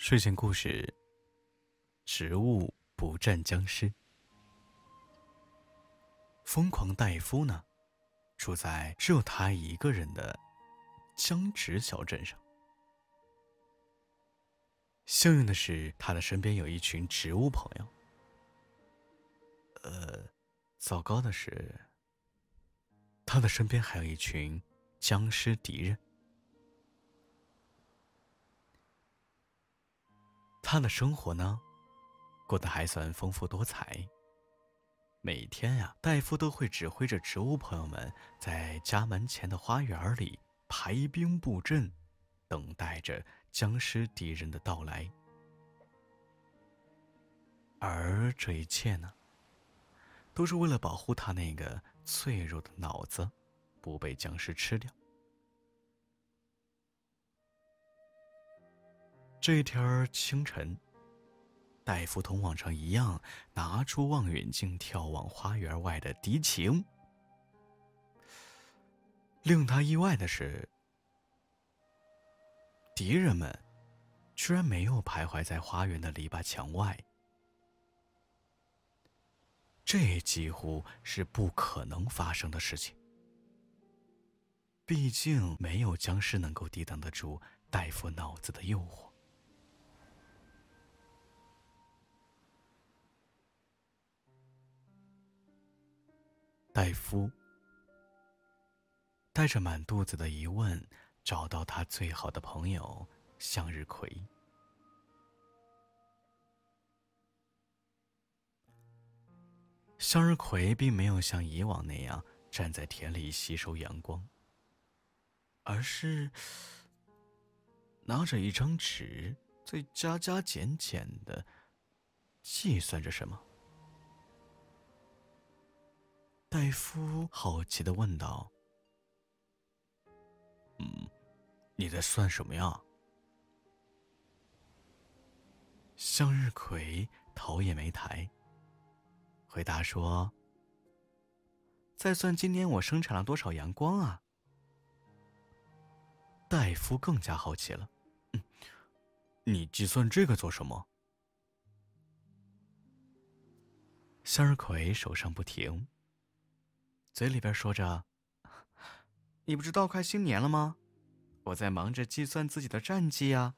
睡前故事：植物不战僵尸。疯狂戴夫呢，住在只有他一个人的僵直小镇上。幸运的是，他的身边有一群植物朋友。呃，糟糕的是，他的身边还有一群僵尸敌人。他的生活呢，过得还算丰富多彩。每天呀，戴夫都会指挥着植物朋友们在家门前的花园里排兵布阵，等待着僵尸敌人的到来。而这一切呢，都是为了保护他那个脆弱的脑子，不被僵尸吃掉。这天清晨，戴夫同往常一样拿出望远镜眺望花园外的敌情。令他意外的是，敌人们居然没有徘徊在花园的篱笆墙外。这几乎是不可能发生的事情。毕竟，没有僵尸能够抵挡得住戴夫脑子的诱惑。戴夫带着满肚子的疑问，找到他最好的朋友向日葵。向日葵并没有像以往那样站在田里吸收阳光，而是拿着一张纸，在加加减减的计算着什么。戴夫好奇的问道：“嗯，你在算什么呀？”向日葵头也没抬，回答说：“在算今年我生产了多少阳光啊。”戴夫更加好奇了：“，你计算这个做什么？”向日葵手上不停。嘴里边说着：“你不知道快新年了吗？我在忙着计算自己的战绩呀，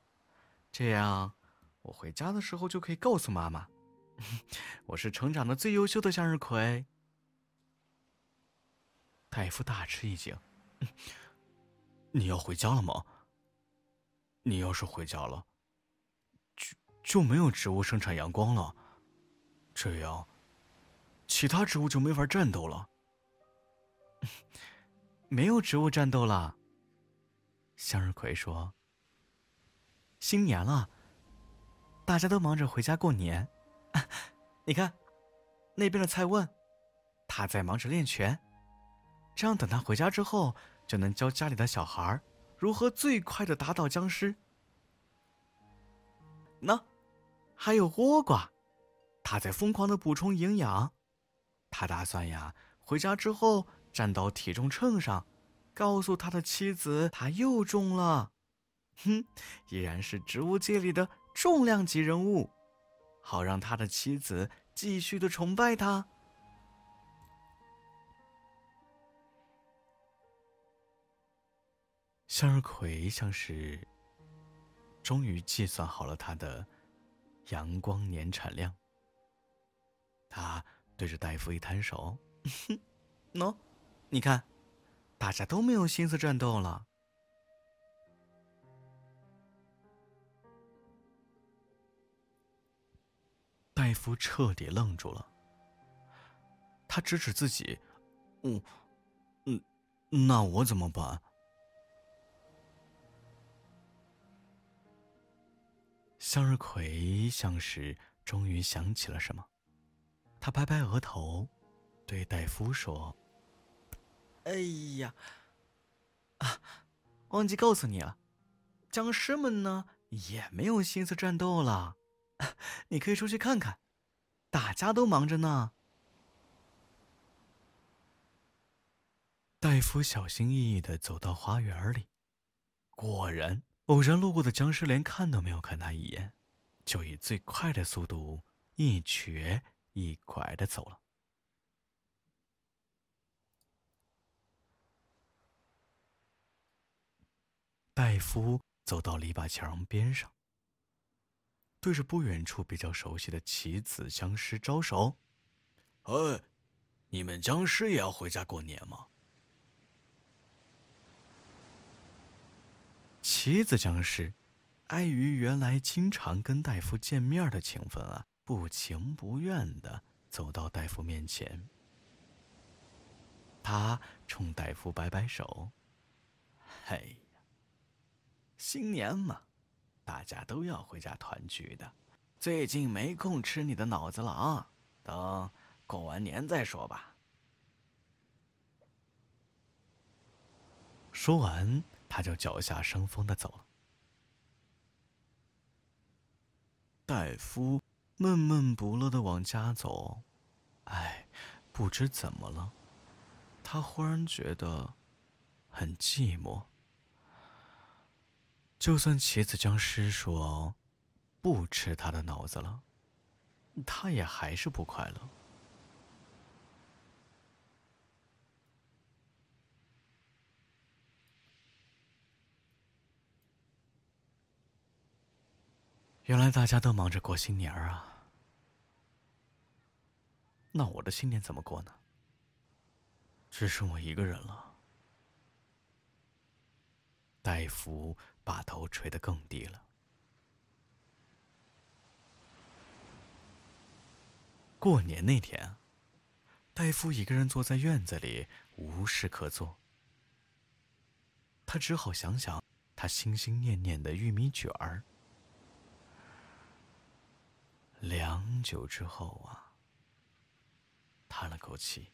这样我回家的时候就可以告诉妈妈，我是成长的最优秀的向日葵。”大夫大吃一惊：“你要回家了吗？你要是回家了，就就没有植物生产阳光了，这样其他植物就没法战斗了。” 没有植物战斗了。向日葵说：“新年了，大家都忙着回家过年。你看，那边的蔡问，他在忙着练拳，这样等他回家之后，就能教家里的小孩如何最快的打倒僵尸。那还有倭瓜，他在疯狂的补充营养，他打算呀，回家之后。”站到体重秤上，告诉他的妻子他又重了，哼，依然是植物界里的重量级人物，好让他的妻子继续的崇拜他。向日葵像是终于计算好了他的阳光年产量，他对着戴夫一摊手，哼，喏。你看，大家都没有心思战斗了。戴夫彻底愣住了。他指指自己：“嗯，嗯，那我怎么办？”向日葵像是终于想起了什么，他拍拍额头，对戴夫说。哎呀，啊，忘记告诉你了，僵尸们呢也没有心思战斗了，你可以出去看看，大家都忙着呢。戴夫小心翼翼的走到花园里，果然偶然路过的僵尸连看都没有看他一眼，就以最快的速度一瘸一拐的走了。戴夫走到篱笆墙边上，对着不远处比较熟悉的棋子僵尸招手：“哎，你们僵尸也要回家过年吗？”棋子僵尸，碍于原来经常跟戴夫见面的情分啊，不情不愿的走到戴夫面前。他冲戴夫摆摆手：“嘿，新年嘛，大家都要回家团聚的，最近没空吃你的脑子了啊，等过完年再说吧。”说完。他就脚下生风的走了。戴夫闷闷不乐的往家走，哎，不知怎么了，他忽然觉得很寂寞。就算棋子僵尸说不吃他的脑子了，他也还是不快乐。原来大家都忙着过新年啊，那我的新年怎么过呢？只剩我一个人了。戴夫把头垂得更低了。过年那天，戴夫一个人坐在院子里，无事可做。他只好想想他心心念念的玉米卷儿。良久之后啊，叹了口气。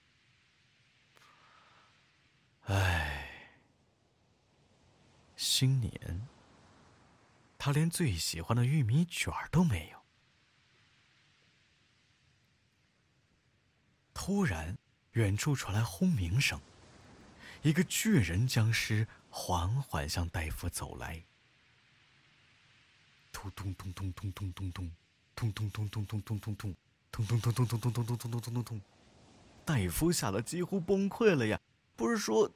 唉，新年，他连最喜欢的玉米卷都没有。突然，远处传来轰鸣声，一个巨人僵尸缓缓向戴夫走来。突咚咚咚咚咚咚咚。咚咚咚咚咚咚咚咚，咚咚咚咚咚咚咚咚咚咚咚咚咚，戴夫吓得几乎崩溃了呀！不是说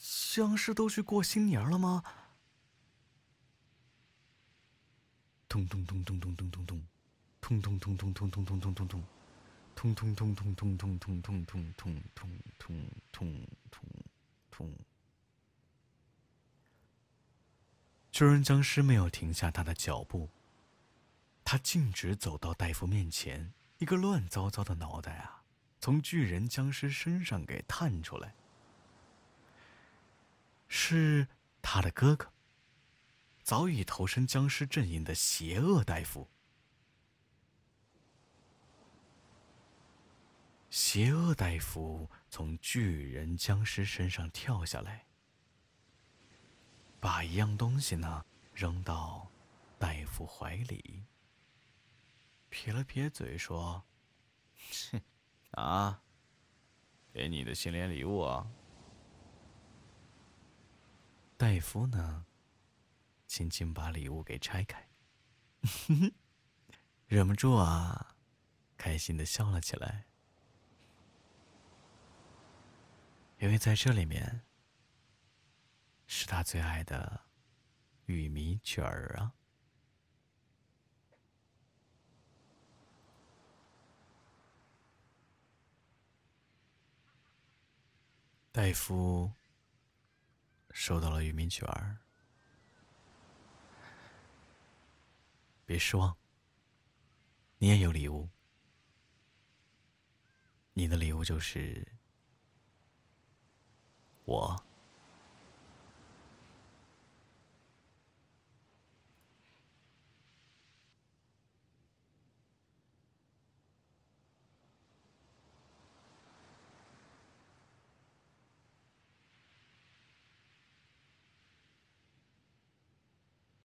僵尸都去过新年了吗？咚咚咚咚咚咚咚咚，咚咚咚咚咚咚咚咚咚咚，咚咚咚咚咚咚咚咚咚咚咚咚咚咚咚。巨人僵尸没有停下他的脚步。他径直走到大夫面前，一个乱糟糟的脑袋啊，从巨人僵尸身上给探出来。是他的哥哥，早已投身僵尸阵营的邪恶大夫。邪恶大夫从巨人僵尸身上跳下来，把一样东西呢扔到大夫怀里。撇了撇嘴说：“切，啊，给你的新年礼物啊。”戴夫呢，轻轻把礼物给拆开，忍不住啊，开心的笑了起来，因为在这里面是他最爱的玉米卷儿啊。戴夫收到了玉米卷儿，别失望，你也有礼物。你的礼物就是我。